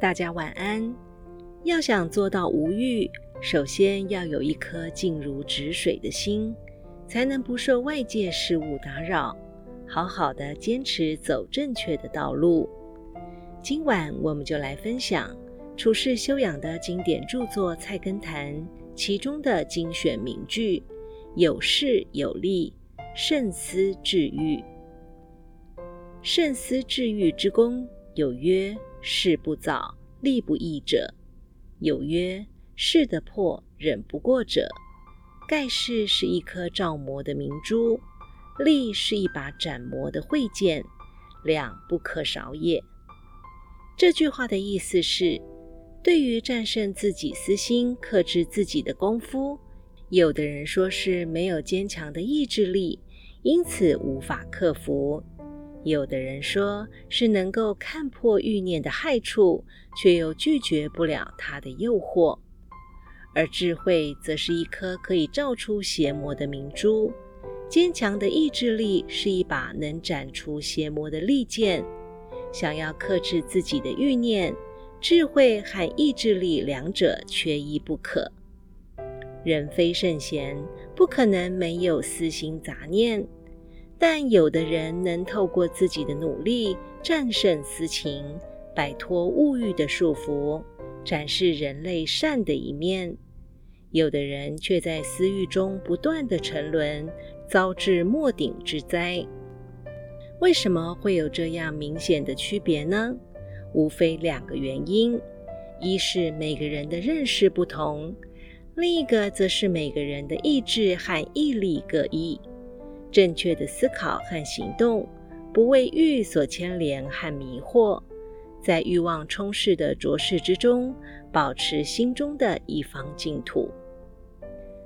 大家晚安。要想做到无欲，首先要有一颗静如止水的心，才能不受外界事物打扰，好好的坚持走正确的道路。今晚我们就来分享处世修养的经典著作《菜根谭》其中的精选名句：“有事有力，慎思治愈。慎思治愈之功，有曰：事不早，力不易者。”有曰：“事得破，忍不过者。”盖世是一颗照磨的明珠，力是一把斩磨的慧剑，两不可少也。这句话的意思是，对于战胜自己私心、克制自己的功夫，有的人说是没有坚强的意志力，因此无法克服。有的人说是能够看破欲念的害处，却又拒绝不了它的诱惑；而智慧则是一颗可以照出邪魔的明珠，坚强的意志力是一把能斩除邪魔的利剑。想要克制自己的欲念，智慧和意志力两者缺一不可。人非圣贤，不可能没有私心杂念。但有的人能透过自己的努力战胜私情，摆脱物欲的束缚，展示人类善的一面；有的人却在私欲中不断的沉沦，遭致末顶之灾。为什么会有这样明显的区别呢？无非两个原因：一是每个人的认识不同，另一个则是每个人的意志和毅力各异。正确的思考和行动，不为欲所牵连和迷惑，在欲望充斥的浊世之中，保持心中的一方净土。